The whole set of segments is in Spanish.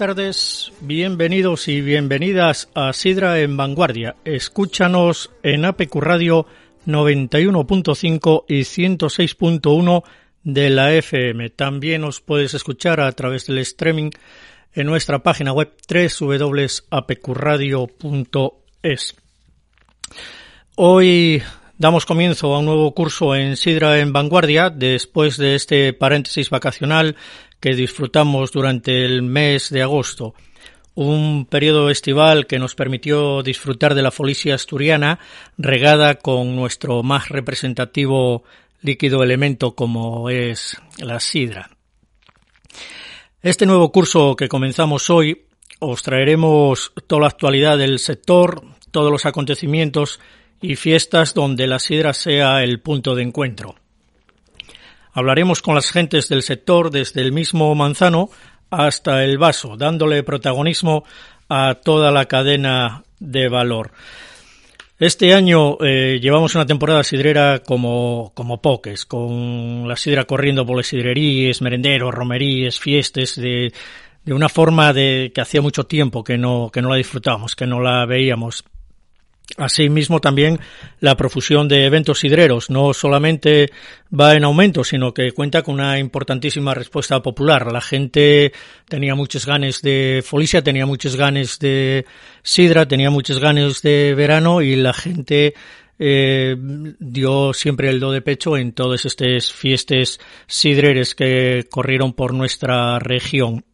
tardes, bienvenidos y bienvenidas a Sidra en Vanguardia. Escúchanos en APQ Radio 91.5 y 106.1 de la FM. También os puedes escuchar a través del streaming en nuestra página web www.apqradio.es. Hoy damos comienzo a un nuevo curso en Sidra en Vanguardia después de este paréntesis vacacional que disfrutamos durante el mes de agosto. Un periodo estival que nos permitió disfrutar de la folicia asturiana regada con nuestro más representativo líquido elemento como es la sidra. Este nuevo curso que comenzamos hoy os traeremos toda la actualidad del sector, todos los acontecimientos y fiestas donde la sidra sea el punto de encuentro. Hablaremos con las gentes del sector desde el mismo manzano hasta el vaso, dándole protagonismo a toda la cadena de valor. Este año eh, llevamos una temporada sidrera como, como poques, con la sidra corriendo por las sidrerías, merenderos, romerías, fiestas, de, de una forma de que hacía mucho tiempo que no, que no la disfrutábamos, que no la veíamos. Asimismo, también la profusión de eventos sidreros no solamente va en aumento, sino que cuenta con una importantísima respuesta popular. La gente tenía muchos ganes de folicia, tenía muchos ganes de sidra, tenía muchos ganes de verano y la gente eh, dio siempre el do de pecho en todas estas fiestas sidreres que corrieron por nuestra región.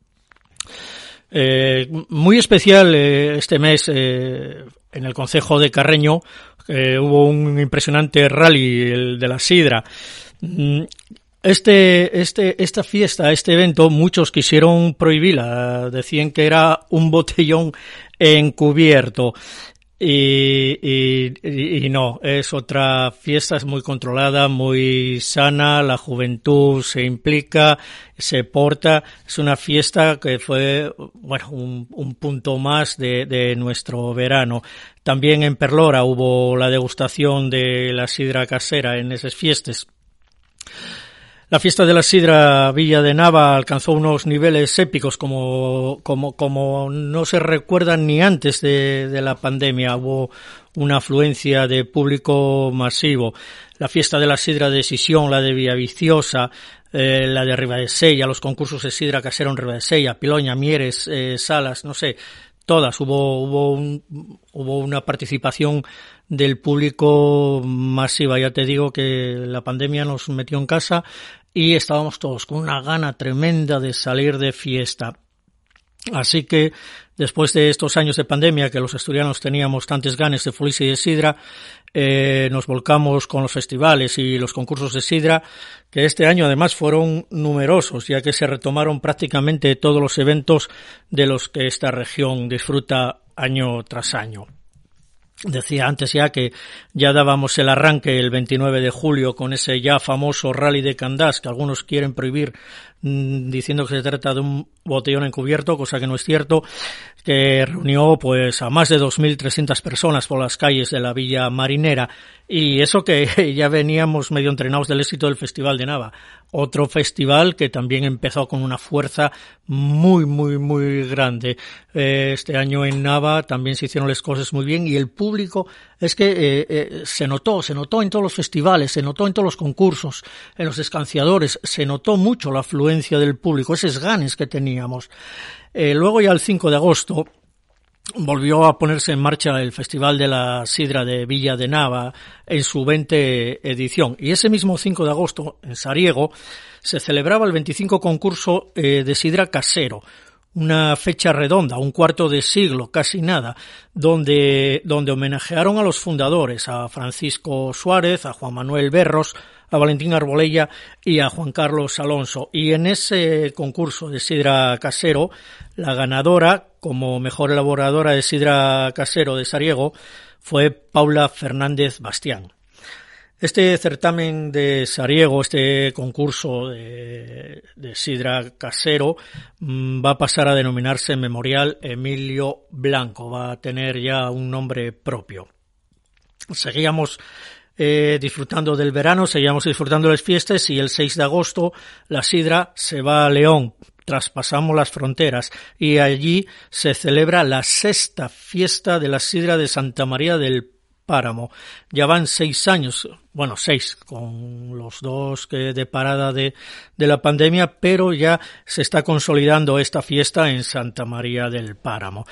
Eh, muy especial eh, este mes eh, en el Concejo de Carreño hubo un impresionante rally el de la sidra. Mm, Este, este, esta fiesta, este evento, muchos quisieron prohibirla. Decían que era un botellón encubierto. Y, y, y, no, es otra fiesta, es muy controlada, muy sana, la juventud se implica, se porta, es una fiesta que fue, bueno, un, un punto más de, de, nuestro verano. También en Perlora hubo la degustación de la sidra casera en esas fiestas. La fiesta de la sidra Villa de Nava alcanzó unos niveles épicos como, como, como no se recuerdan ni antes de, de, la pandemia. Hubo una afluencia de público masivo. La fiesta de la sidra de Sisión, la de Villaviciosa, eh, la de Ribadesella, los concursos de sidra casero en Ribadesella, Piloña, Mieres, eh, Salas, no sé, todas. Hubo, hubo, un, hubo una participación del público masiva. Ya te digo que la pandemia nos metió en casa y estábamos todos con una gana tremenda de salir de fiesta. Así que después de estos años de pandemia que los asturianos teníamos tantas ganas de folicia y de sidra, eh, nos volcamos con los festivales y los concursos de sidra, que este año además fueron numerosos, ya que se retomaron prácticamente todos los eventos de los que esta región disfruta año tras año. Decía antes ya que ya dábamos el arranque el 29 de julio con ese ya famoso rally de Candás que algunos quieren prohibir diciendo que se trata de un botellón encubierto, cosa que no es cierto, que reunió pues a más de 2.300 personas por las calles de la Villa Marinera. Y eso que ya veníamos medio entrenados del éxito del Festival de Nava. Otro festival que también empezó con una fuerza muy, muy, muy grande. Eh, este año en Nava también se hicieron las cosas muy bien y el público es que eh, eh, se notó, se notó en todos los festivales, se notó en todos los concursos, en los descanciadores, se notó mucho la del público, esos ganes que teníamos. luego ya el 5 de agosto volvió a ponerse en marcha el Festival de la Sidra de Villa de Nava en su 20 edición. Y ese mismo 5 de agosto, en Sariego, se celebraba el 25 concurso eh, de Sidra Casero, una fecha redonda, un cuarto de siglo, casi nada, donde, donde homenajearon a los fundadores, a Francisco Suárez, a Juan Manuel Berros, a Valentín Arbolella y a Juan Carlos Alonso. Y en ese concurso de sidra casero, la ganadora como mejor elaboradora de sidra casero de Sariego fue Paula Fernández Bastián. Este certamen de Sariego, este concurso de, sidra casero, mm, va a pasar a denominarse Memorial Emilio Blanco, va a tener ya un nombre propio. Seguíamos eh, disfrutando del verano, seguíamos disfrutando de las fiestas y el 6 de agosto la sidra se va a León, traspasamos las fronteras y allí se celebra la sexta fiesta de la sidra de Santa María del Páramo. Ya van seis años, bueno, seis, con los dos que de parada de, de la pandemia, pero ya se está consolidando esta fiesta en Santa María del Páramo.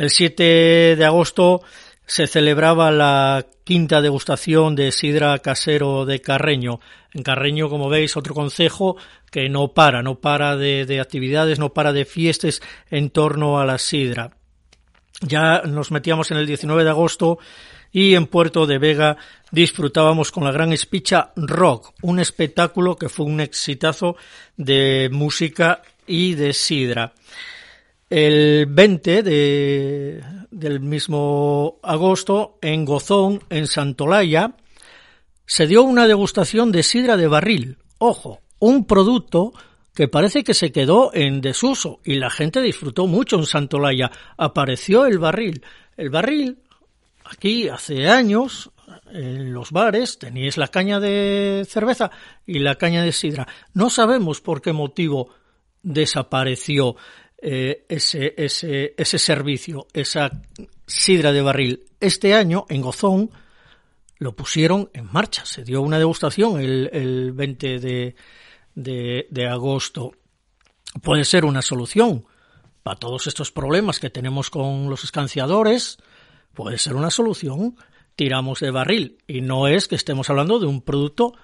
El 7 de agosto se celebraba la quinta degustación de sidra casero de Carreño. En Carreño, como veis, otro concejo que no para, no para de, actividades, no para de fiestas en torno a la sidra. Ya nos metíamos en el 19 de agosto y en Puerto de Vega disfrutábamos con la gran espicha Rock, un espectáculo que fue un exitazo de música y de sidra. El 20 de, del mismo agosto, en Gozón, en Santolaya, se dio una degustación de sidra de barril. Ojo, un producto que parece que se quedó en desuso y la gente disfrutó mucho en Santolaya. Apareció el barril. El barril, aquí hace años, en los bares teníais la caña de cerveza y la caña de sidra. No sabemos por qué motivo desapareció. Eh, ese, ese, ese servicio, esa sidra de barril. Este año, en Gozón, lo pusieron en marcha. Se dio una degustación el, el 20 de, de, de agosto. Puede ser una solución para todos estos problemas que tenemos con los escanciadores. Puede ser una solución. Tiramos de barril. Y no es que estemos hablando de un producto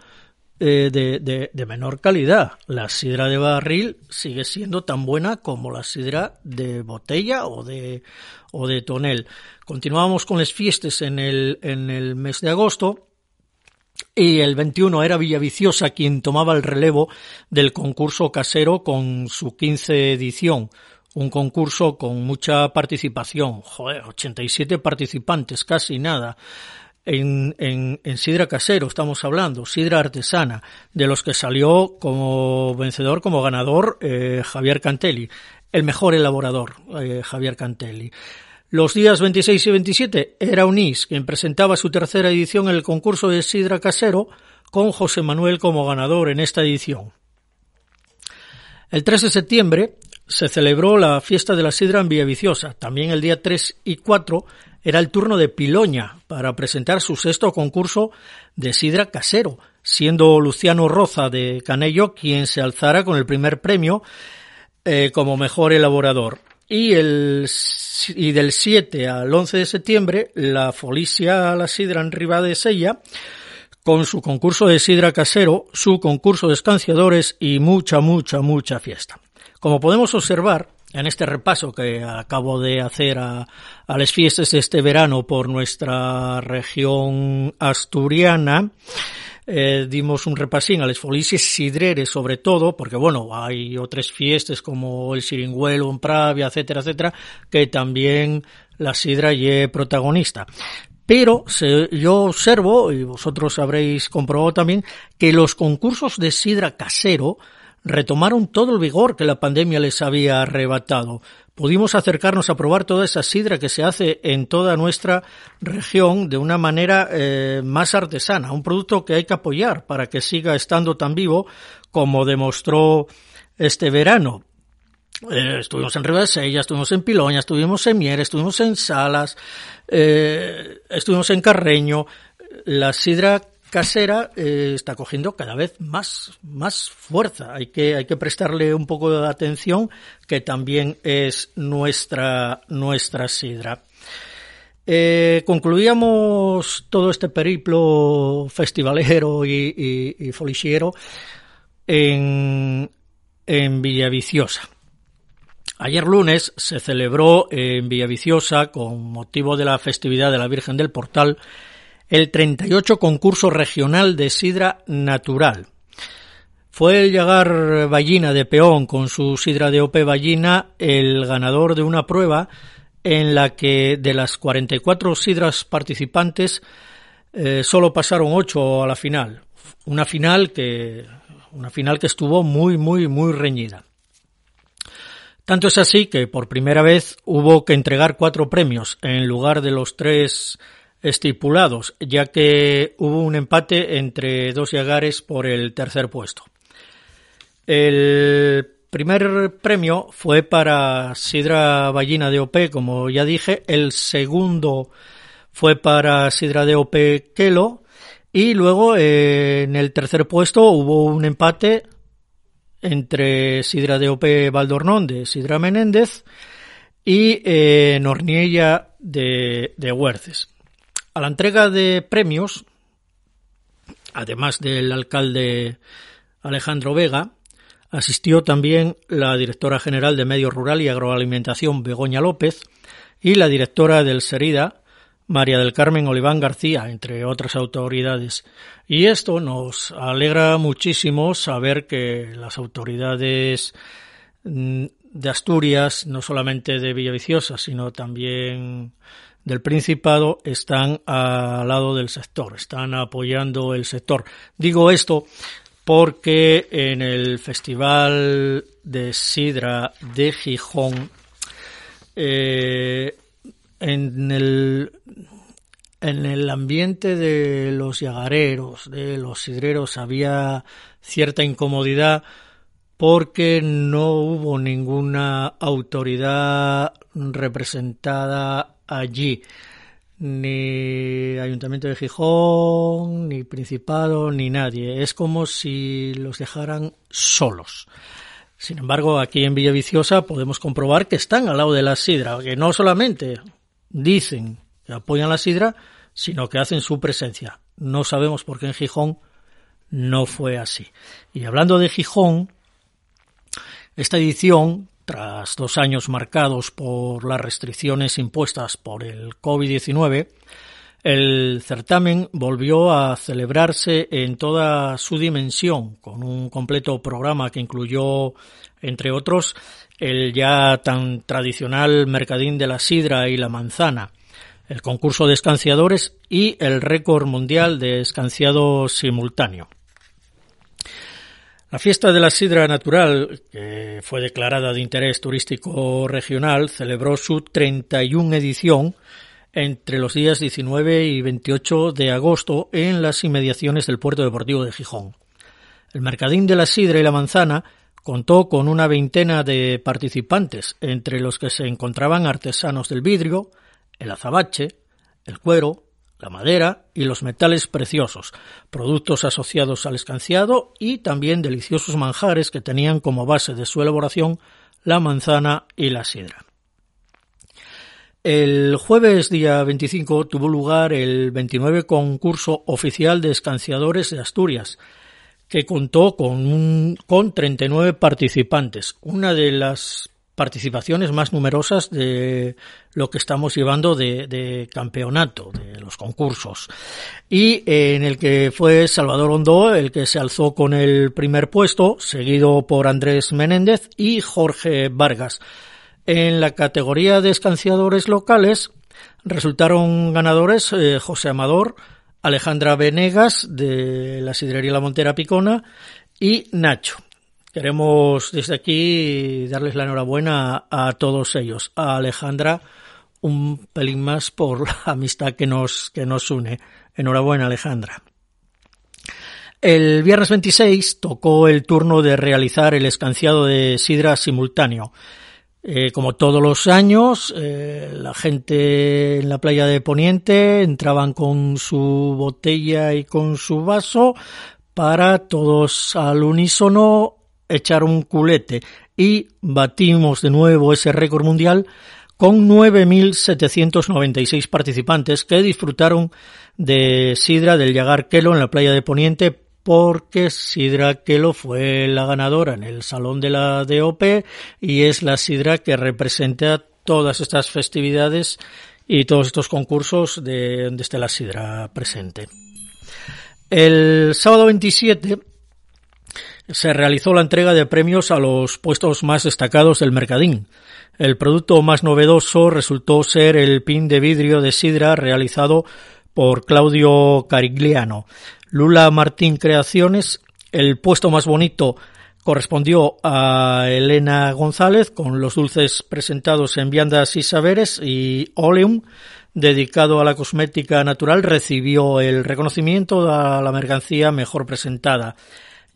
eh, de, de, menor calidad. La sidra de barril sigue siendo tan buena como la sidra de botella o de, o de tonel. Continuamos con las fiestas en el, en el mes de agosto. Y el 21 era Villaviciosa quien tomaba el relevo del concurso casero con su 15 edición. Un concurso con mucha participación. Joder, 87 participantes, casi nada en, en, en, sidra casero, estamos hablando, sidra artesana, de los que salió como vencedor, como ganador, eh, Javier Cantelli, el mejor elaborador, eh, Javier Cantelli. Los días 26 y 27 era Unís quien presentaba su tercera edición en el concurso de sidra casero, con José Manuel como ganador en esta edición. El 3 de septiembre se celebró la fiesta de la sidra en Villaviciosa. También el día 3 y 4 era el turno de Piloña para presentar su sexto concurso de sidra casero, siendo Luciano Roza de Canello quien se alzara con el primer premio eh, como mejor elaborador. Y, el, y del 7 al 11 de septiembre, la Folicia la Sidra en Riva de Sella, con su concurso de sidra casero, su concurso de escanciadores y mucha, mucha, mucha fiesta. Como podemos observar en este repaso que acabo de hacer a, las fiestas de este verano por nuestra región asturiana, eh, dimos un repasín a las folices sidreres sobre todo, porque bueno, hay otras fiestas como el Siringüelo en Pravia, etcétera, etcétera, que también la sidra y protagonista. Pero yo observo, y vosotros habréis comprobado también, que los concursos de sidra casero retomaron todo el vigor que la pandemia les había arrebatado. Pudimos acercarnos a probar toda esa sidra que se hace en toda nuestra región de una manera eh, más artesana, un producto que hay que apoyar para que siga estando tan vivo como demostró este verano. Eh, estuvimos en Ribasella, estuvimos en Piloña, estuvimos en Mier, estuvimos en Salas, eh, estuvimos en Carreño. La sidra casera eh, está cogiendo cada vez más, más fuerza. Hay que, hay que prestarle un poco de atención, que también es nuestra, nuestra sidra. Eh, concluíamos todo este periplo festivalero y, folichiero en, en Villaviciosa. Ayer lunes se celebró en Villaviciosa, con motivo de la festividad de la Virgen del Portal, el 38 concurso regional de sidra natural. Fue el Llagar Ballina de Peón con su sidra de OP Ballina el ganador de una prueba en la que de las 44 sidras participantes eh, solo pasaron 8 a la final. Una final que una final que estuvo muy muy muy reñida. Tanto es así que por primera vez hubo que entregar cuatro premios en lugar de los tres estipulados, ya que hubo un empate entre dos Yagares por el tercer puesto. El primer premio fue para Sidra Ballina de OP, como ya dije. El segundo fue para Sidra de OP Kelo. Y luego eh, en el tercer puesto hubo un empate entre Sidra de OP Valdornón de Sidra Menéndez y eh, Norniella de, de Huerces. A la entrega de premios, además del alcalde Alejandro Vega, asistió también la directora general de Medio Rural y Agroalimentación Begoña López y la directora del Serida María del Carmen Oliván García, entre otras autoridades. Y esto nos alegra muchísimo saber que las autoridades mm, de Asturias, no solamente de Villaviciosa, sino también del Principado están al lado del sector, están apoyando el sector. Digo esto porque en el Festival de Sidra de Gijón, eh, en el en el ambiente de los yagareros, de los sidreros, había cierta incomodidad porque no hubo ninguna autoridad representada allí ni Ayuntamiento de Gijón, ni Principado, ni nadie. Es como si los dejaran solos. Sin embargo, aquí en Villaviciosa podemos comprobar que están al lado de la sidra, que no solamente dicen que apoyan la sidra, sino que hacen su presencia. No sabemos por qué en Gijón no fue así. Y hablando de Gijón, esta edición tras dos años marcados por las restricciones impuestas por el COVID-19, el certamen volvió a celebrarse en toda su dimensión, con un completo programa que incluyó, entre otros, el ya tan tradicional Mercadín de la Sidra y la Manzana, el concurso de escanciadores y el récord mundial de escanciado simultáneo. La fiesta de la sidra natural, que fue declarada de interés turístico regional, celebró su 31 edición entre los días 19 y 28 de agosto en las inmediaciones del puerto deportivo de Gijón. El Mercadín de la Sidra y la Manzana contó con una veintena de participantes, entre los que se encontraban artesanos del vidrio, el azabache, el cuero, la madera y los metales preciosos, productos asociados al escanciado y también deliciosos manjares que tenían como base de su elaboración la manzana y la sidra. El jueves día 25 tuvo lugar el 29 concurso oficial de escanciadores de Asturias, que contó con, con 39 participantes, una de las participaciones más numerosas de lo que estamos llevando de, campeonato, de los concursos. Y en el que fue Salvador Hondo el que se alzó con el primer puesto, seguido por Andrés Menéndez y Jorge Vargas. En la categoría de escanciadores locales resultaron ganadores eh, José Amador, Alejandra Venegas de la Sidrería La Montera Picona y Nacho. Queremos desde aquí darles la enhorabuena a, todos ellos. A Alejandra, un pelín más por la amistad que nos, que nos une. Enhorabuena, Alejandra. El viernes 26 tocó el turno de realizar el escanciado de sidra simultáneo. Eh, como todos los años, eh, la gente en la playa de Poniente entraban con su botella y con su vaso para todos al unísono echar un culete y batimos de nuevo ese récord mundial con 9.796 participantes que disfrutaron de sidra del Kelo en la playa de Poniente porque Sidra Kelo fue la ganadora en el Salón de la DOP y es la Sidra que representa todas estas festividades y todos estos concursos de esté la Sidra presente. El sábado 27 se realizó la entrega de premios a los puestos más destacados del Mercadín. El producto más novedoso resultó ser el pin de vidrio de sidra realizado por Claudio Carigliano. Lula Martín Creaciones, el puesto más bonito correspondió a Elena González con los dulces presentados en viandas y saberes y Oleum, dedicado a la cosmética natural, recibió el reconocimiento a la mercancía mejor presentada.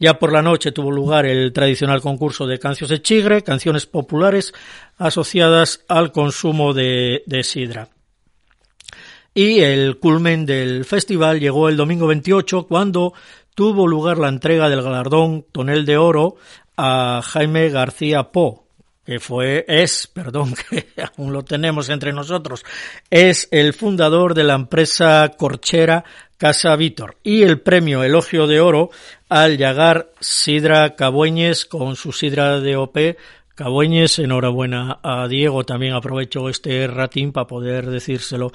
Ya por la noche tuvo lugar el tradicional concurso de canciones de chigre, canciones populares asociadas al consumo de, de sidra. Y el culmen del festival llegó el domingo 28 cuando tuvo lugar la entrega del galardón Tonel de Oro a Jaime García Po, que fue, es, perdón, que aún lo tenemos entre nosotros, es el fundador de la empresa corchera Casa Vítor y el premio Elogio de Oro al llegar Sidra Cabueñes con su Sidra de OP Cabueñes, enhorabuena a Diego, también aprovecho este ratín para poder decírselo.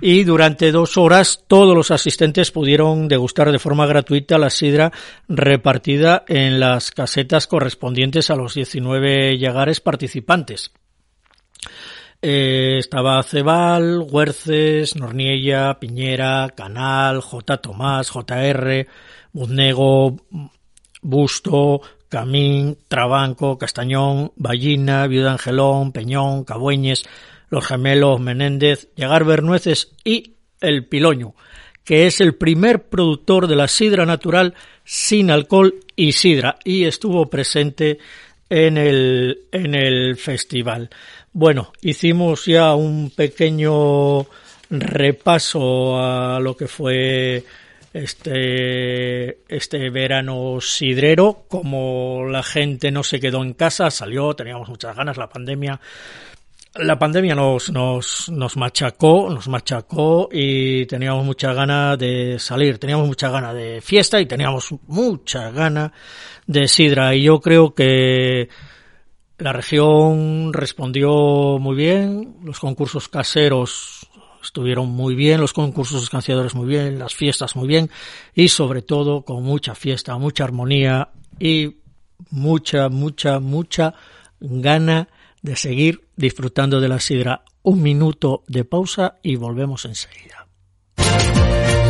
Y durante dos horas todos los asistentes pudieron degustar de forma gratuita la sidra repartida en las casetas correspondientes a los 19 llagares participantes. Eh, estaba Cebal, Huerces, Norniella, Piñera, Canal, J. Tomás, JR, Buznego, Busto, Camín, Trabanco, Castañón, Ballina, Viuda Angelón, Peñón, Cabueñes, Los Gemelos, Menéndez, Llegar Bernueces y El Piloño, que es el primer productor de la sidra natural sin alcohol y sidra, y estuvo presente en el, en el festival. Bueno, hicimos ya un pequeño repaso a lo que fue este, este verano sidrero, como la gente no se quedó en casa, salió, teníamos muchas ganas, la pandemia, la pandemia nos, nos, nos machacó, nos machacó y teníamos mucha ganas de salir, teníamos mucha ganas de fiesta y teníamos mucha ganas de sidra. Y yo creo que la región respondió muy bien, los concursos caseros estuvieron muy bien, los concursos escanciadores muy bien, las fiestas muy bien y sobre todo con mucha fiesta, mucha armonía y mucha, mucha, mucha gana de seguir disfrutando de la sidra. Un minuto de pausa y volvemos enseguida.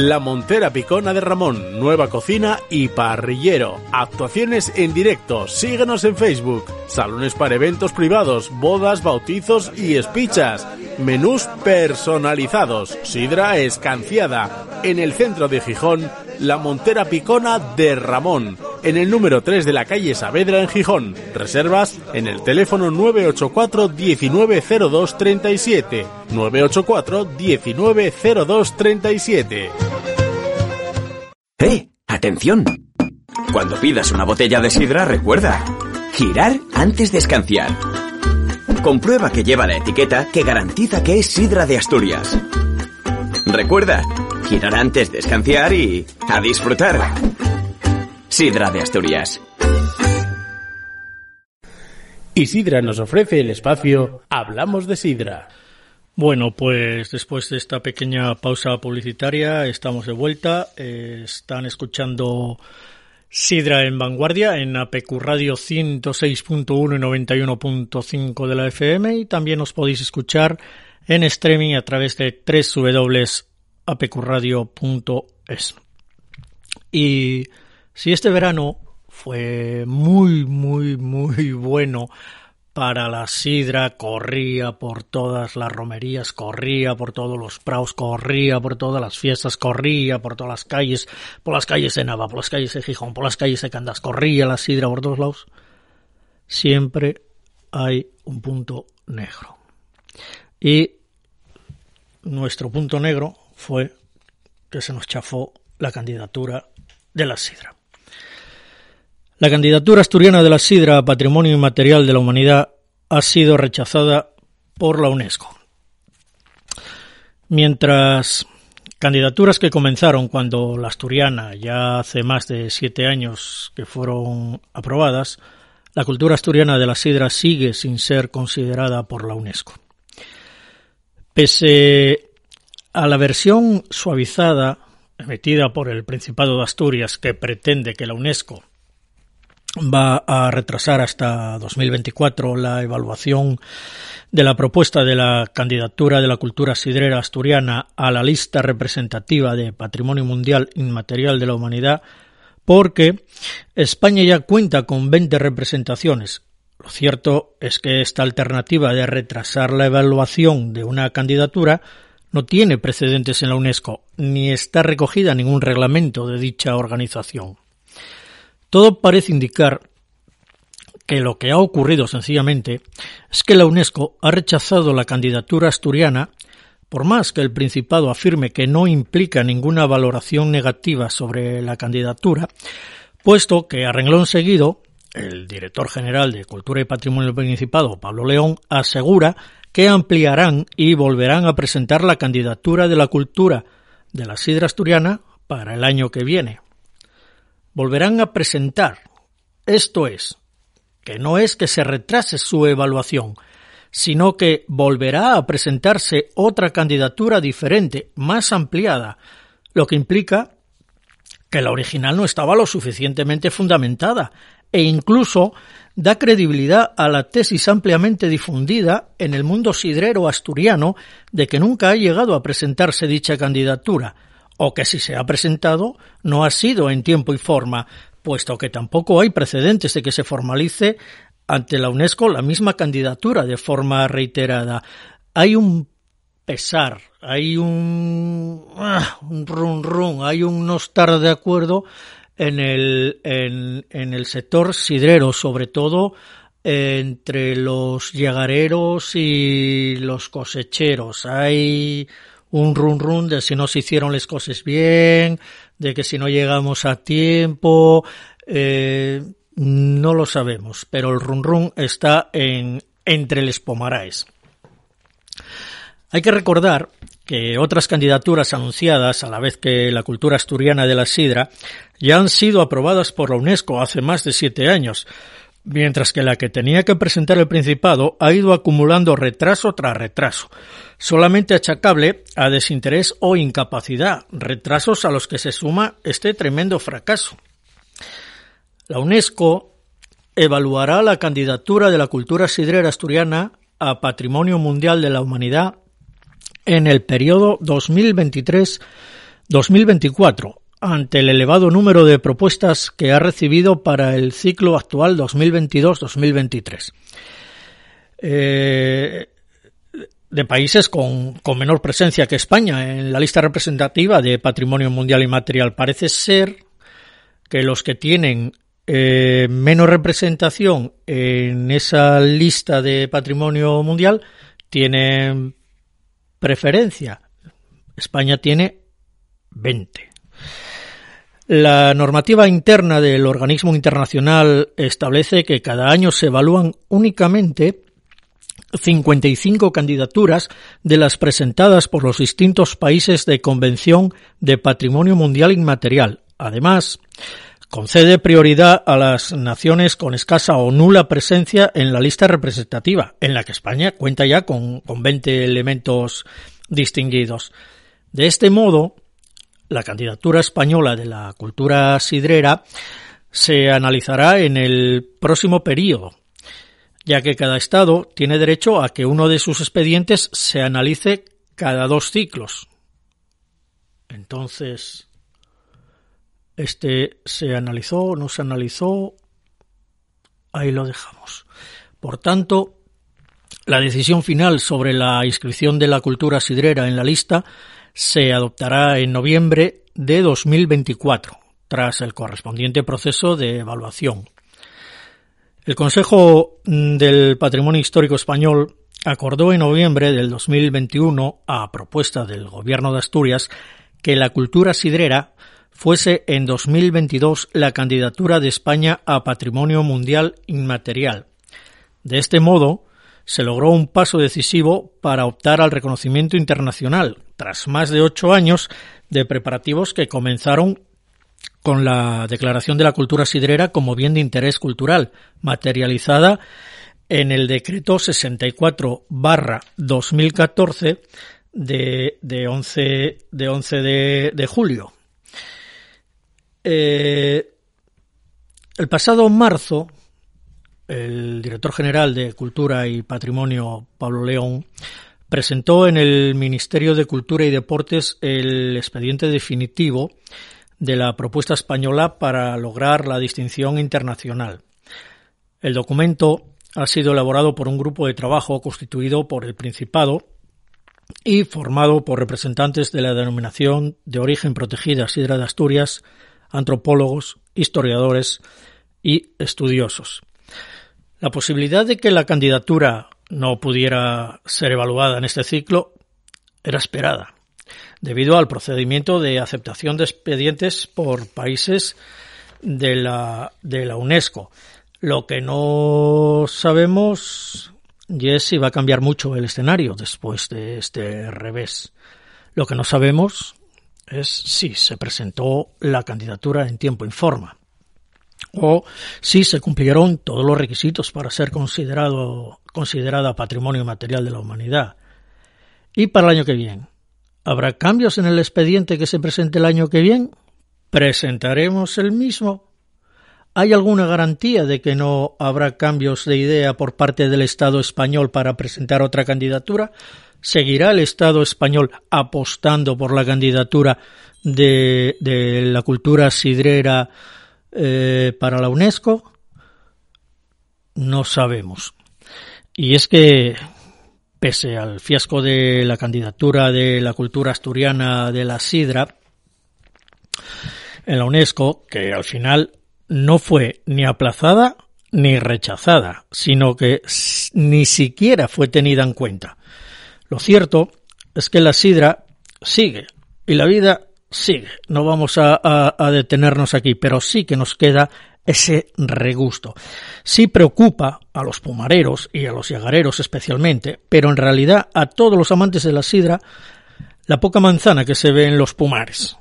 La Montera Picona de Ramón, nueva cocina y parrillero. Actuaciones en directo. Síguenos en Facebook. Salones para eventos privados, bodas, bautizos y espichas. Menús personalizados. Sidra escanciada. En el centro de Gijón, La Montera Picona de Ramón. En el número 3 de la calle Saavedra en Gijón. Reservas en el teléfono 984 190237. 984 190237. ¡Eh! ¡Atención! Cuando pidas una botella de sidra, recuerda, girar antes de escanciar. Comprueba que lleva la etiqueta que garantiza que es sidra de Asturias. Recuerda, girar antes de escanciar y a disfrutar. Sidra de Asturias. Y Sidra nos ofrece el espacio Hablamos de Sidra. Bueno, pues después de esta pequeña pausa publicitaria estamos de vuelta. Eh, están escuchando Sidra en Vanguardia en APQ Radio 106.1 y 91.5 de la FM y también os podéis escuchar en streaming a través de www.apqradio.es. Y si este verano fue muy, muy, muy bueno para la sidra, corría por todas las romerías, corría por todos los praos, corría por todas las fiestas, corría por todas las calles, por las calles de Nava, por las calles de Gijón, por las calles de Candas, corría la sidra por todos lados. Siempre hay un punto negro. Y nuestro punto negro fue que se nos chafó la candidatura de la sidra. La candidatura asturiana de la sidra a Patrimonio Inmaterial de la Humanidad ha sido rechazada por la UNESCO. Mientras candidaturas que comenzaron cuando la asturiana ya hace más de siete años que fueron aprobadas, la cultura asturiana de la sidra sigue sin ser considerada por la UNESCO. Pese a la versión suavizada emitida por el Principado de Asturias que pretende que la UNESCO va a retrasar hasta 2024 la evaluación de la propuesta de la candidatura de la cultura sidrera asturiana a la lista representativa de Patrimonio Mundial Inmaterial de la Humanidad, porque España ya cuenta con 20 representaciones. Lo cierto es que esta alternativa de retrasar la evaluación de una candidatura no tiene precedentes en la UNESCO, ni está recogida en ningún reglamento de dicha organización. Todo parece indicar que lo que ha ocurrido sencillamente es que la UNESCO ha rechazado la candidatura asturiana por más que el Principado afirme que no implica ninguna valoración negativa sobre la candidatura, puesto que a renglón seguido el director general de Cultura y Patrimonio del Principado, Pablo León, asegura que ampliarán y volverán a presentar la candidatura de la cultura de la sidra asturiana para el año que viene volverán a presentar. Esto es, que no es que se retrase su evaluación, sino que volverá a presentarse otra candidatura diferente, más ampliada, lo que implica que la original no estaba lo suficientemente fundamentada e incluso da credibilidad a la tesis ampliamente difundida en el mundo sidrero asturiano de que nunca ha llegado a presentarse dicha candidatura, o que si se ha presentado no ha sido en tiempo y forma, puesto que tampoco hay precedentes de que se formalice ante la UNESCO la misma candidatura de forma reiterada. Hay un pesar, hay un, ah, un run run, hay un no estar de acuerdo en el, en, el sector sidrero, sobre todo entre los llegareros y los cosecheros. Hay un run run de si no se hicieron las cosas bien, de que si no llegamos a tiempo, eh, no lo sabemos, pero el run run está en, entre los pomaraes. Hay que recordar que otras candidaturas anunciadas, a la vez que la cultura asturiana de la sidra, ya han sido aprobadas por la UNESCO hace más de siete años, mientras que la que tenía que presentar el Principado ha ido acumulando retraso tras retraso, solamente achacable a desinterés o incapacidad, retrasos a los que se suma este tremendo fracaso. La UNESCO evaluará la candidatura de la cultura sidrera asturiana a Patrimonio Mundial de la Humanidad en el periodo 2023-2024, ante el elevado número de propuestas que ha recibido para el ciclo actual 2022-2023. Eh, de países con, menor presencia que España en la lista representativa de patrimonio mundial inmaterial. Parece ser que los que tienen eh, menos representación en esa lista de patrimonio mundial tienen preferencia. España tiene 20. La normativa interna del organismo internacional establece que cada año se evalúan únicamente 55 candidaturas de las presentadas por los distintos países de Convención de Patrimonio Mundial Inmaterial. Además, concede prioridad a las naciones con escasa o nula presencia en la lista representativa, en la que España cuenta ya con, con 20 elementos distinguidos. De este modo, la candidatura española de la cultura sidrera se analizará en el próximo período, ya que cada Estado tiene derecho a que uno de sus expedientes se analice cada dos ciclos. Entonces, este se analizó, no se analizó, ahí lo dejamos. Por tanto, la decisión final sobre la inscripción de la cultura sidrera en la lista se adoptará en noviembre de 2024, tras el correspondiente proceso de evaluación. El Consejo del Patrimonio Histórico Español acordó en noviembre del 2021, a propuesta del Gobierno de Asturias, que la cultura sidrera fuese en 2022 la candidatura de España a Patrimonio Mundial Inmaterial. De este modo, se logró un paso decisivo para optar al reconocimiento internacional, tras más de ocho años de preparativos que comenzaron con la declaración de la cultura sidrera como bien de interés cultural, materializada en el decreto 64 barra 2014 de, de 11, de, 11 de, julio. Eh, el pasado marzo, el director general de Cultura y Patrimonio, Pablo León, presentó en el Ministerio de Cultura y Deportes el expediente definitivo de la propuesta española para lograr la distinción internacional. El documento ha sido elaborado por un grupo de trabajo constituido por el Principado y formado por representantes de la denominación de origen protegida Sidra de Asturias, antropólogos, historiadores y estudiosos. La posibilidad de que la candidatura no pudiera ser evaluada en este ciclo era esperada, debido al procedimiento de aceptación de expedientes por países de la, de la UNESCO. Lo que no sabemos es si va a cambiar mucho el escenario después de este revés. Lo que no sabemos es si se presentó la candidatura en tiempo y forma o si se cumplieron todos los requisitos para ser considerado, considerada patrimonio material de la humanidad. Y para el año que viene, ¿habrá cambios en el expediente que se presente el año que viene? ¿Presentaremos el mismo? ¿Hay alguna garantía de que no habrá cambios de idea por parte del Estado español para presentar otra candidatura? ¿Seguirá el Estado español apostando por la candidatura de, de la cultura sidrera eh, para la UNESCO? No sabemos. Y es que, pese al fiasco de la candidatura de la cultura asturiana de la sidra en la UNESCO, que al final no fue ni aplazada ni rechazada, sino que ni siquiera fue tenida en cuenta. Lo cierto es que la sidra sigue y la vida sigue. No vamos a, detenernos aquí, pero sí que nos queda ese regusto. Sí preocupa a los pumareros y a los yagareros especialmente, pero en realidad a todos los amantes de la sidra la poca manzana que se ve en los pumares.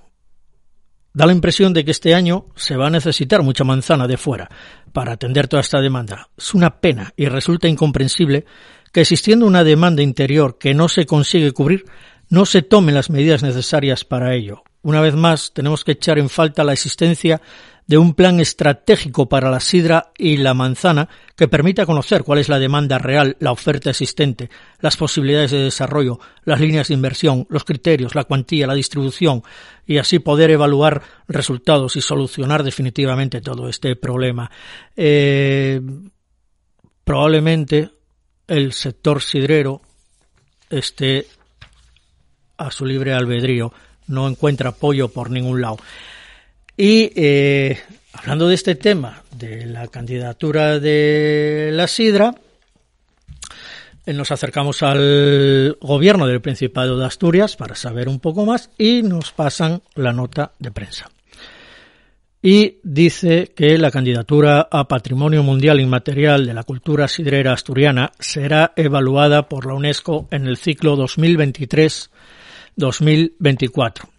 Da la impresión de que este año se va a necesitar mucha manzana de fuera para atender toda esta demanda. Es una pena y resulta incomprensible que existiendo una demanda interior que no se consigue cubrir, no se tomen las medidas necesarias para ello. Una vez más, tenemos que echar en falta la existencia de un plan estratégico para la sidra y la manzana que permita conocer cuál es la demanda real, la oferta existente, las posibilidades de desarrollo, las líneas de inversión, los criterios, la cuantía, la distribución y así poder evaluar resultados y solucionar definitivamente todo este problema. Eh, probablemente el sector sidrero esté a su libre albedrío, no encuentra apoyo por ningún lado. Y eh, hablando de este tema, de la candidatura de la sidra, eh, nos acercamos al gobierno del Principado de Asturias para saber un poco más y nos pasan la nota de prensa y dice que la candidatura a Patrimonio Mundial Inmaterial de la Cultura Sidrera Asturiana será evaluada por la UNESCO en el ciclo 2023-2024.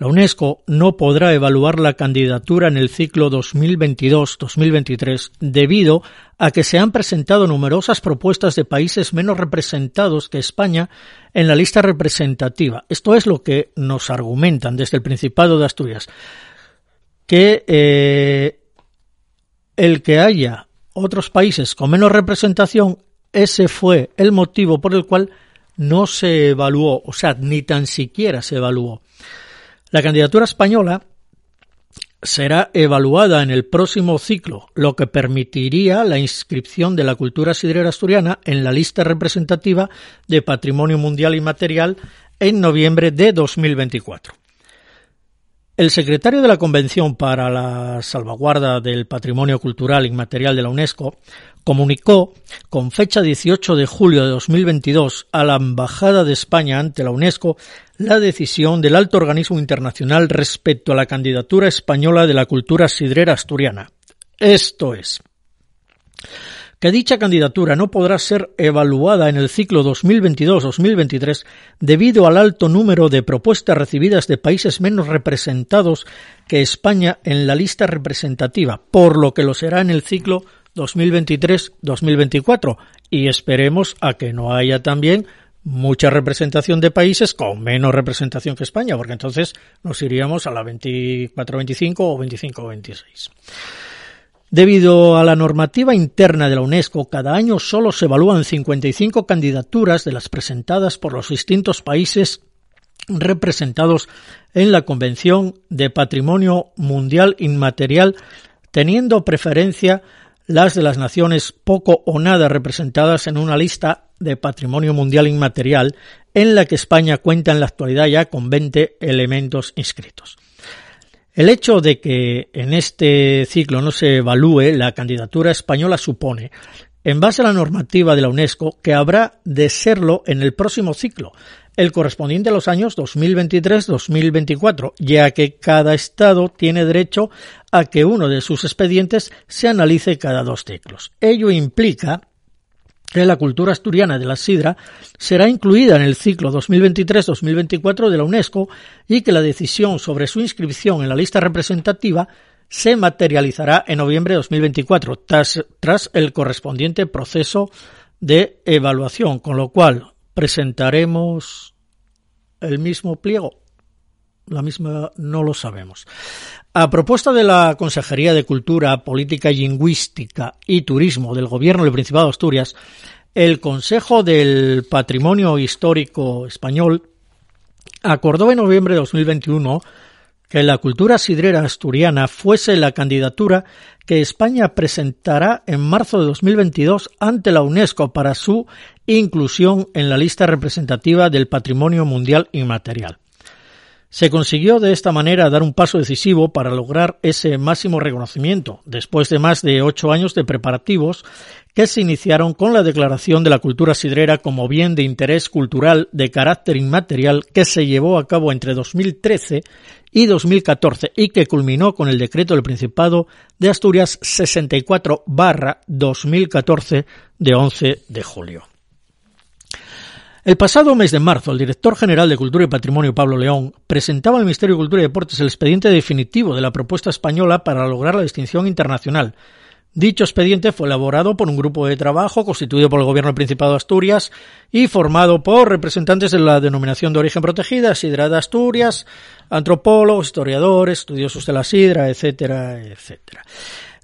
La UNESCO no podrá evaluar la candidatura en el ciclo 2022-2023 debido a que se han presentado numerosas propuestas de países menos representados que España en la lista representativa. Esto es lo que nos argumentan desde el Principado de Asturias, que eh, el que haya otros países con menos representación, ese fue el motivo por el cual no se evaluó, o sea, ni tan siquiera se evaluó. La candidatura española será evaluada en el próximo ciclo, lo que permitiría la inscripción de la cultura sidrera asturiana en la lista representativa de Patrimonio Mundial Inmaterial en noviembre de 2024. El secretario de la Convención para la Salvaguarda del Patrimonio Cultural Inmaterial de la UNESCO comunicó con fecha 18 de julio de 2022 a la Embajada de España ante la UNESCO la decisión del alto organismo internacional respecto a la candidatura española de la cultura sidrera asturiana. Esto es, que dicha candidatura no podrá ser evaluada en el ciclo 2022-2023 debido al alto número de propuestas recibidas de países menos representados que España en la lista representativa, por lo que lo será en el ciclo 2023-2024 y esperemos a que no haya también mucha representación de países con menos representación que España, porque entonces nos iríamos a la 24-25 o 25-26. Debido a la normativa interna de la UNESCO, cada año solo se evalúan 55 candidaturas de las presentadas por los distintos países representados en la Convención de Patrimonio Mundial Inmaterial, teniendo preferencia las de las naciones poco o nada representadas en una lista de Patrimonio Mundial Inmaterial en la que España cuenta en la actualidad ya con 20 elementos inscritos. El hecho de que en este ciclo no se evalúe la candidatura española supone, en base a la normativa de la UNESCO, que habrá de serlo en el próximo ciclo, el correspondiente a los años 2023-2024, ya que cada Estado tiene derecho a que uno de sus expedientes se analice cada dos ciclos. Ello implica que la cultura asturiana de la sidra será incluida en el ciclo 2023-2024 de la UNESCO y que la decisión sobre su inscripción en la lista representativa se materializará en noviembre de 2024 tras, tras el correspondiente proceso de evaluación, con lo cual presentaremos el mismo pliego. La misma no lo sabemos. A propuesta de la Consejería de Cultura, Política Lingüística y Turismo del Gobierno del Principado de Asturias, el Consejo del Patrimonio Histórico Español acordó en noviembre de 2021 que la cultura sidrera asturiana fuese la candidatura que España presentará en marzo de 2022 ante la UNESCO para su inclusión en la lista representativa del Patrimonio Mundial Inmaterial. Se consiguió de esta manera dar un paso decisivo para lograr ese máximo reconocimiento, después de más de ocho años de preparativos que se iniciaron con la declaración de la cultura sidrera como bien de interés cultural de carácter inmaterial que se llevó a cabo entre 2013 y 2014 y que culminó con el decreto del Principado de Asturias 64 2014 de 11 de julio. El pasado mes de marzo, el director general de Cultura y Patrimonio, Pablo León, presentaba al Ministerio de Cultura y Deportes el expediente definitivo de la propuesta española para lograr la distinción internacional. Dicho expediente fue elaborado por un grupo de trabajo constituido por el Gobierno del Principado de Asturias y formado por representantes de la denominación de origen protegida, Sidra de Asturias, antropólogos, historiadores, estudiosos de la sidra, etcétera, etcétera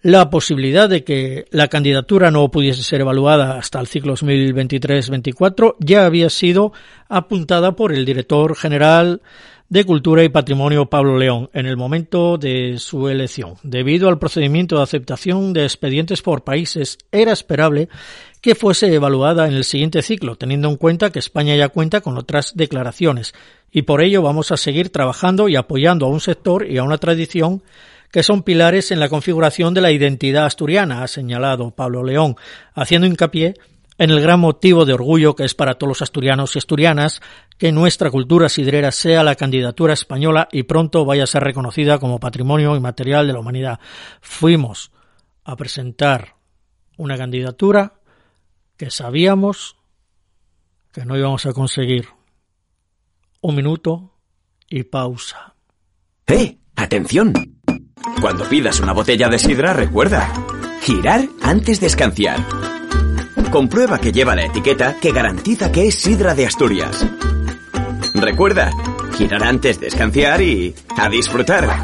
la posibilidad de que la candidatura no pudiese ser evaluada hasta el ciclo 2023-24 ya había sido apuntada por el director general de Cultura y Patrimonio Pablo León en el momento de su elección. Debido al procedimiento de aceptación de expedientes por países, era esperable que fuese evaluada en el siguiente ciclo, teniendo en cuenta que España ya cuenta con otras declaraciones, y por ello vamos a seguir trabajando y apoyando a un sector y a una tradición que son pilares en la configuración de la identidad asturiana, ha señalado Pablo León, haciendo hincapié en el gran motivo de orgullo que es para todos los asturianos y asturianas que nuestra cultura sidrera sea la candidatura española y pronto vaya a ser reconocida como patrimonio inmaterial de la humanidad. Fuimos a presentar una candidatura que sabíamos que no íbamos a conseguir. Un minuto y pausa. ¡Eh! ¡Atención! Cuando pidas una botella de sidra, recuerda. Girar antes de escanciar. Comprueba que lleva la etiqueta que garantiza que es sidra de Asturias. Recuerda, girar antes de escanciar y a disfrutar.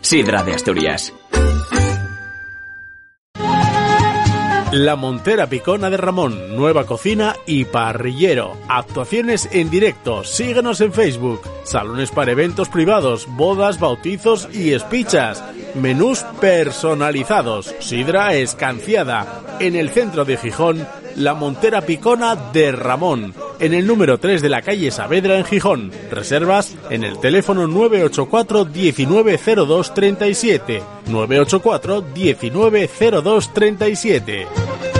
Sidra de Asturias. La Montera Picona de Ramón, nueva cocina y parrillero. Actuaciones en directo. Síguenos en Facebook. Salones para eventos privados, bodas, bautizos y espichas. Menús personalizados. Sidra escanciada. En el centro de Gijón, La Montera Picona de Ramón. En el número 3 de la calle Saavedra en Gijón. Reservas en el teléfono 984 190237. 984 190237.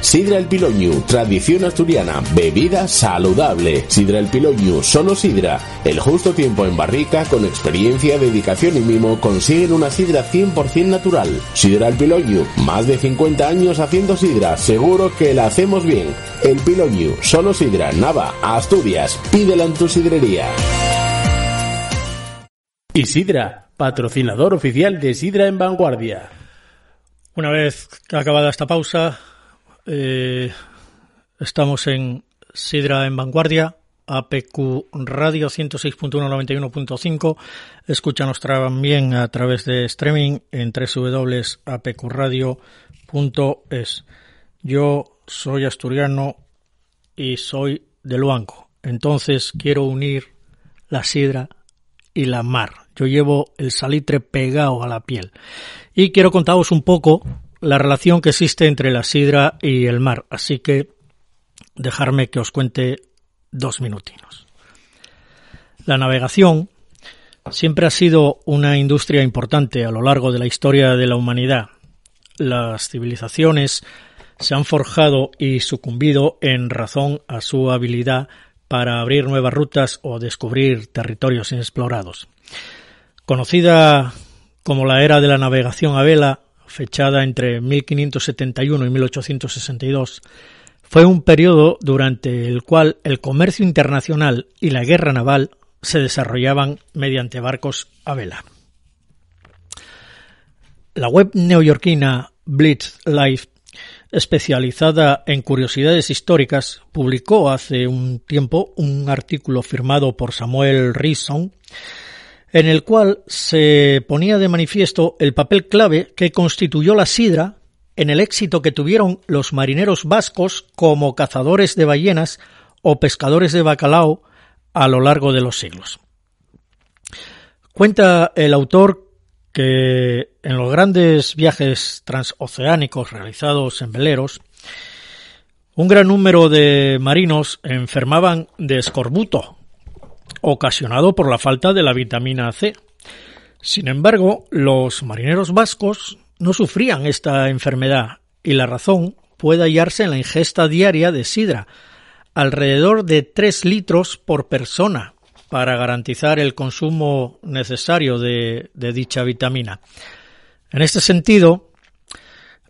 Sidra El Piloñu, tradición asturiana, bebida saludable. Sidra El Piloñu, solo sidra. El justo tiempo en barrica, con experiencia, dedicación y mimo, consiguen una sidra 100% natural. Sidra El Piloñu, más de 50 años haciendo sidra, seguro que la hacemos bien. El Piloñu, solo sidra, Nava, Asturias, pídela en tu sidrería. Y Sidra, patrocinador oficial de Sidra en Vanguardia. Una vez acabada esta pausa, eh, estamos en Sidra en Vanguardia, APQ Radio 106.191.5. Escúchanos también a través de streaming en www.apqradio.es. Yo soy asturiano y soy de Luanco. Entonces quiero unir la sidra y la mar. Yo llevo el salitre pegado a la piel. Y quiero contaros un poco la relación que existe entre la sidra y el mar. Así que dejarme que os cuente dos minutinos. La navegación siempre ha sido una industria importante a lo largo de la historia de la humanidad. Las civilizaciones se han forjado y sucumbido en razón a su habilidad para abrir nuevas rutas o descubrir territorios inexplorados. Conocida como la era de la navegación a vela, fechada entre 1571 y 1862, fue un periodo durante el cual el comercio internacional y la guerra naval se desarrollaban mediante barcos a vela. La web neoyorquina Blitz Life, especializada en curiosidades históricas, publicó hace un tiempo un artículo firmado por Samuel Rison en el cual se ponía de manifiesto el papel clave que constituyó la sidra en el éxito que tuvieron los marineros vascos como cazadores de ballenas o pescadores de bacalao a lo largo de los siglos. Cuenta el autor que en los grandes viajes transoceánicos realizados en veleros, un gran número de marinos enfermaban de escorbuto, ocasionado por la falta de la vitamina C. Sin embargo, los marineros vascos no sufrían esta enfermedad y la razón puede hallarse en la ingesta diaria de sidra, alrededor de 3 litros por persona, para garantizar el consumo necesario de, de dicha vitamina. En este sentido,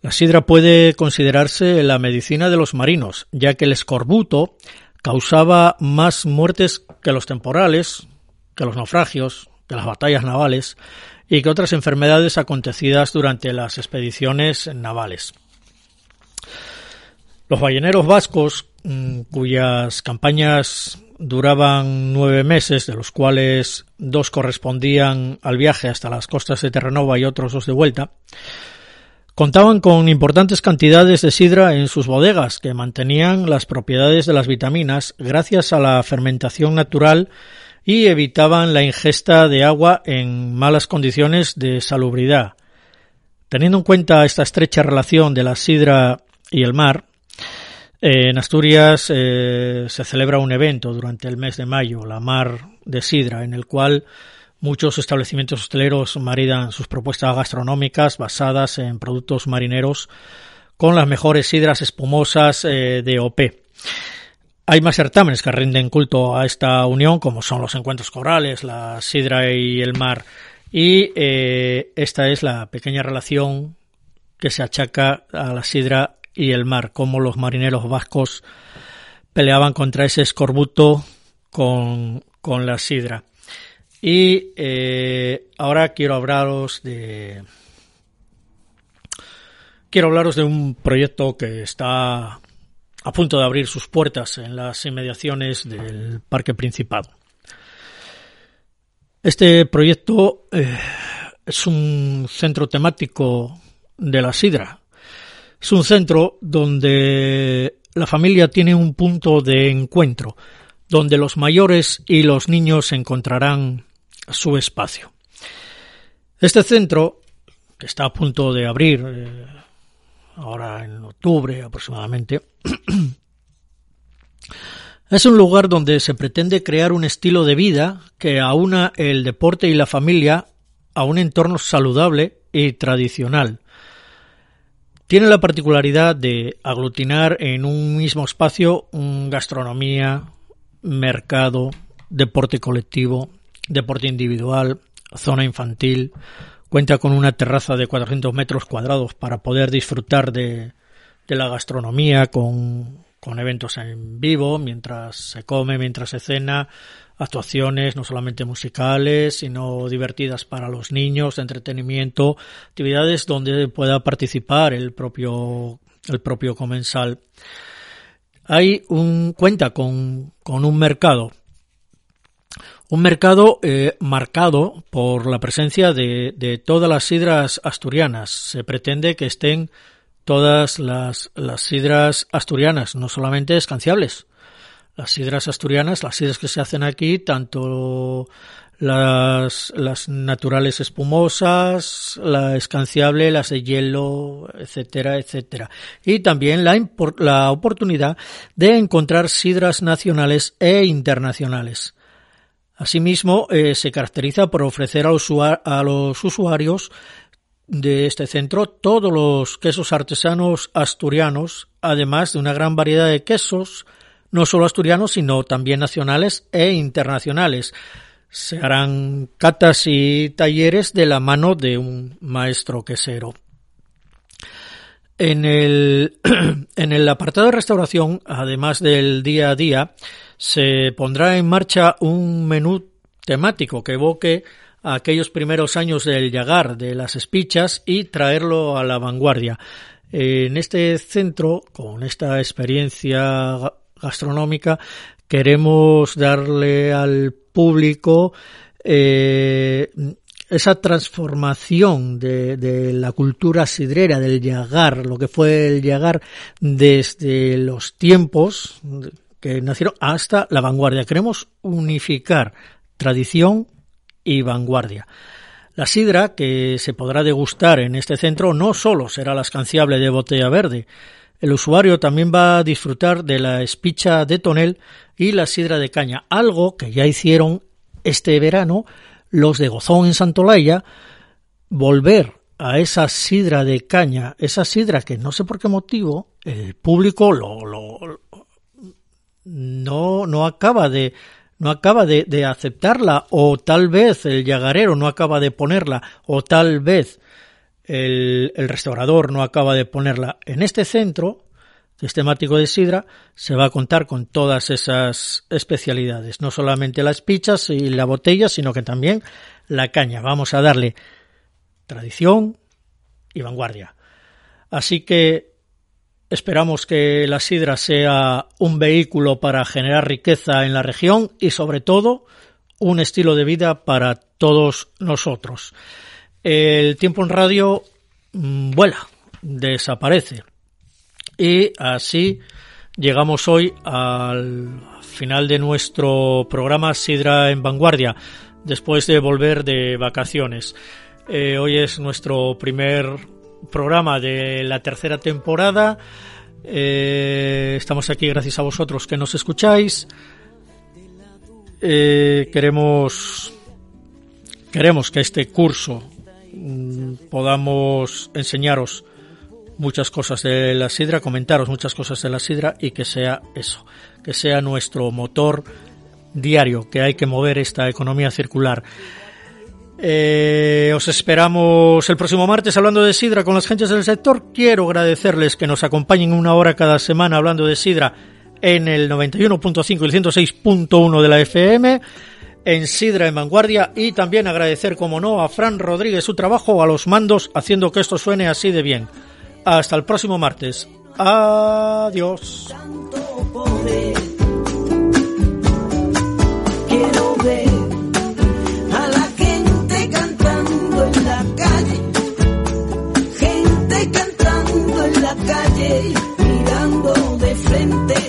la sidra puede considerarse la medicina de los marinos, ya que el escorbuto causaba más muertes que los temporales, que los naufragios, que las batallas navales y que otras enfermedades acontecidas durante las expediciones navales. Los balleneros vascos, mm, cuyas campañas duraban nueve meses, de los cuales dos correspondían al viaje hasta las costas de Terranova y otros dos de vuelta, Contaban con importantes cantidades de sidra en sus bodegas que mantenían las propiedades de las vitaminas gracias a la fermentación natural y evitaban la ingesta de agua en malas condiciones de salubridad. Teniendo en cuenta esta estrecha relación de la sidra y el mar, en Asturias eh, se celebra un evento durante el mes de mayo, la Mar de Sidra, en el cual Muchos establecimientos hosteleros maridan sus propuestas gastronómicas basadas en productos marineros con las mejores sidras espumosas eh, de OP. Hay más certámenes que rinden culto a esta unión, como son los encuentros corales, la sidra y el mar. Y eh, esta es la pequeña relación que se achaca a la sidra y el mar, como los marineros vascos peleaban contra ese escorbuto con, con la sidra. Y eh, ahora quiero hablaros de. Quiero hablaros de un proyecto que está a punto de abrir sus puertas en las inmediaciones del Parque Principado. Este proyecto eh, es un centro temático de la sidra. Es un centro donde la familia tiene un punto de encuentro, donde los mayores y los niños encontrarán su espacio. Este centro, que está a punto de abrir eh, ahora en octubre aproximadamente, es un lugar donde se pretende crear un estilo de vida que aúna el deporte y la familia a un entorno saludable y tradicional. Tiene la particularidad de aglutinar en un mismo espacio gastronomía, mercado, deporte colectivo, deporte individual, zona infantil, cuenta con una terraza de 400 metros cuadrados para poder disfrutar de, de la gastronomía con, con eventos en vivo mientras se come, mientras se cena, actuaciones no solamente musicales, sino divertidas para los niños, entretenimiento, actividades donde pueda participar el propio, el propio comensal. Hay un, cuenta con, con un mercado un mercado eh, marcado por la presencia de, todas las sidras asturianas. Se pretende que estén todas las, las sidras asturianas, no solamente escanciables. Las sidras asturianas, las sidras que se hacen aquí, tanto las, las naturales espumosas, la escanciable, las de hielo, etcétera, etcétera. Y también la, la oportunidad de encontrar sidras nacionales e internacionales. Asimismo, eh, se caracteriza por ofrecer a, a los usuarios de este centro todos los quesos artesanos asturianos, además de una gran variedad de quesos, no solo asturianos, sino también nacionales e internacionales. Se harán catas y talleres de la mano de un maestro quesero. En el, en el apartado de restauración, además del día a día, se pondrá en marcha un menú temático que evoque a aquellos primeros años del Yagar, de las espichas, y traerlo a la vanguardia. En este centro, con esta experiencia gastronómica, queremos darle al público eh, esa transformación de, de, la cultura sidrera, del Yagar, lo que fue el Yagar desde los tiempos que nacieron hasta la vanguardia. Queremos unificar tradición y vanguardia. La sidra que se podrá degustar en este centro no solo será la escanciable de botella verde, el usuario también va a disfrutar de la espicha de tonel y la sidra de caña, algo que ya hicieron este verano los de Gozón en Santolaya, volver a esa sidra de caña, esa sidra que no sé por qué motivo el público lo, lo, no, no acaba de no acaba de, de, aceptarla o tal vez el llagarero no acaba de ponerla o tal vez el, el restaurador no acaba de ponerla en este centro que es temático de sidra se va a contar con todas esas especialidades. No solamente las pichas y la botella sino que también la caña. Vamos a darle tradición y vanguardia. Así que Esperamos que la sidra sea un vehículo para generar riqueza en la región y sobre todo un estilo de vida para todos nosotros. El tiempo en radio mm, vuela, desaparece. Y así llegamos hoy al final de nuestro programa Sidra en Vanguardia, después de volver de vacaciones. Eh, hoy es nuestro primer programa de la tercera temporada. Eh, estamos aquí gracias a vosotros que nos escucháis. Eh, queremos queremos que este curso mm, podamos enseñaros muchas cosas de la sidra, comentaros muchas cosas de la sidra y que sea eso, que sea nuestro motor diario, que hay que mover esta economía circular. Eh, os esperamos el próximo martes hablando de Sidra con las gentes del sector. Quiero agradecerles que nos acompañen una hora cada semana hablando de Sidra en el 91.5 y el 106.1 de la FM. en Sidra en Vanguardia y también agradecer, como no, a Fran Rodríguez su trabajo a los mandos haciendo que esto suene así de bien. Hasta el próximo martes. Adiós. La calle, mirando de frente.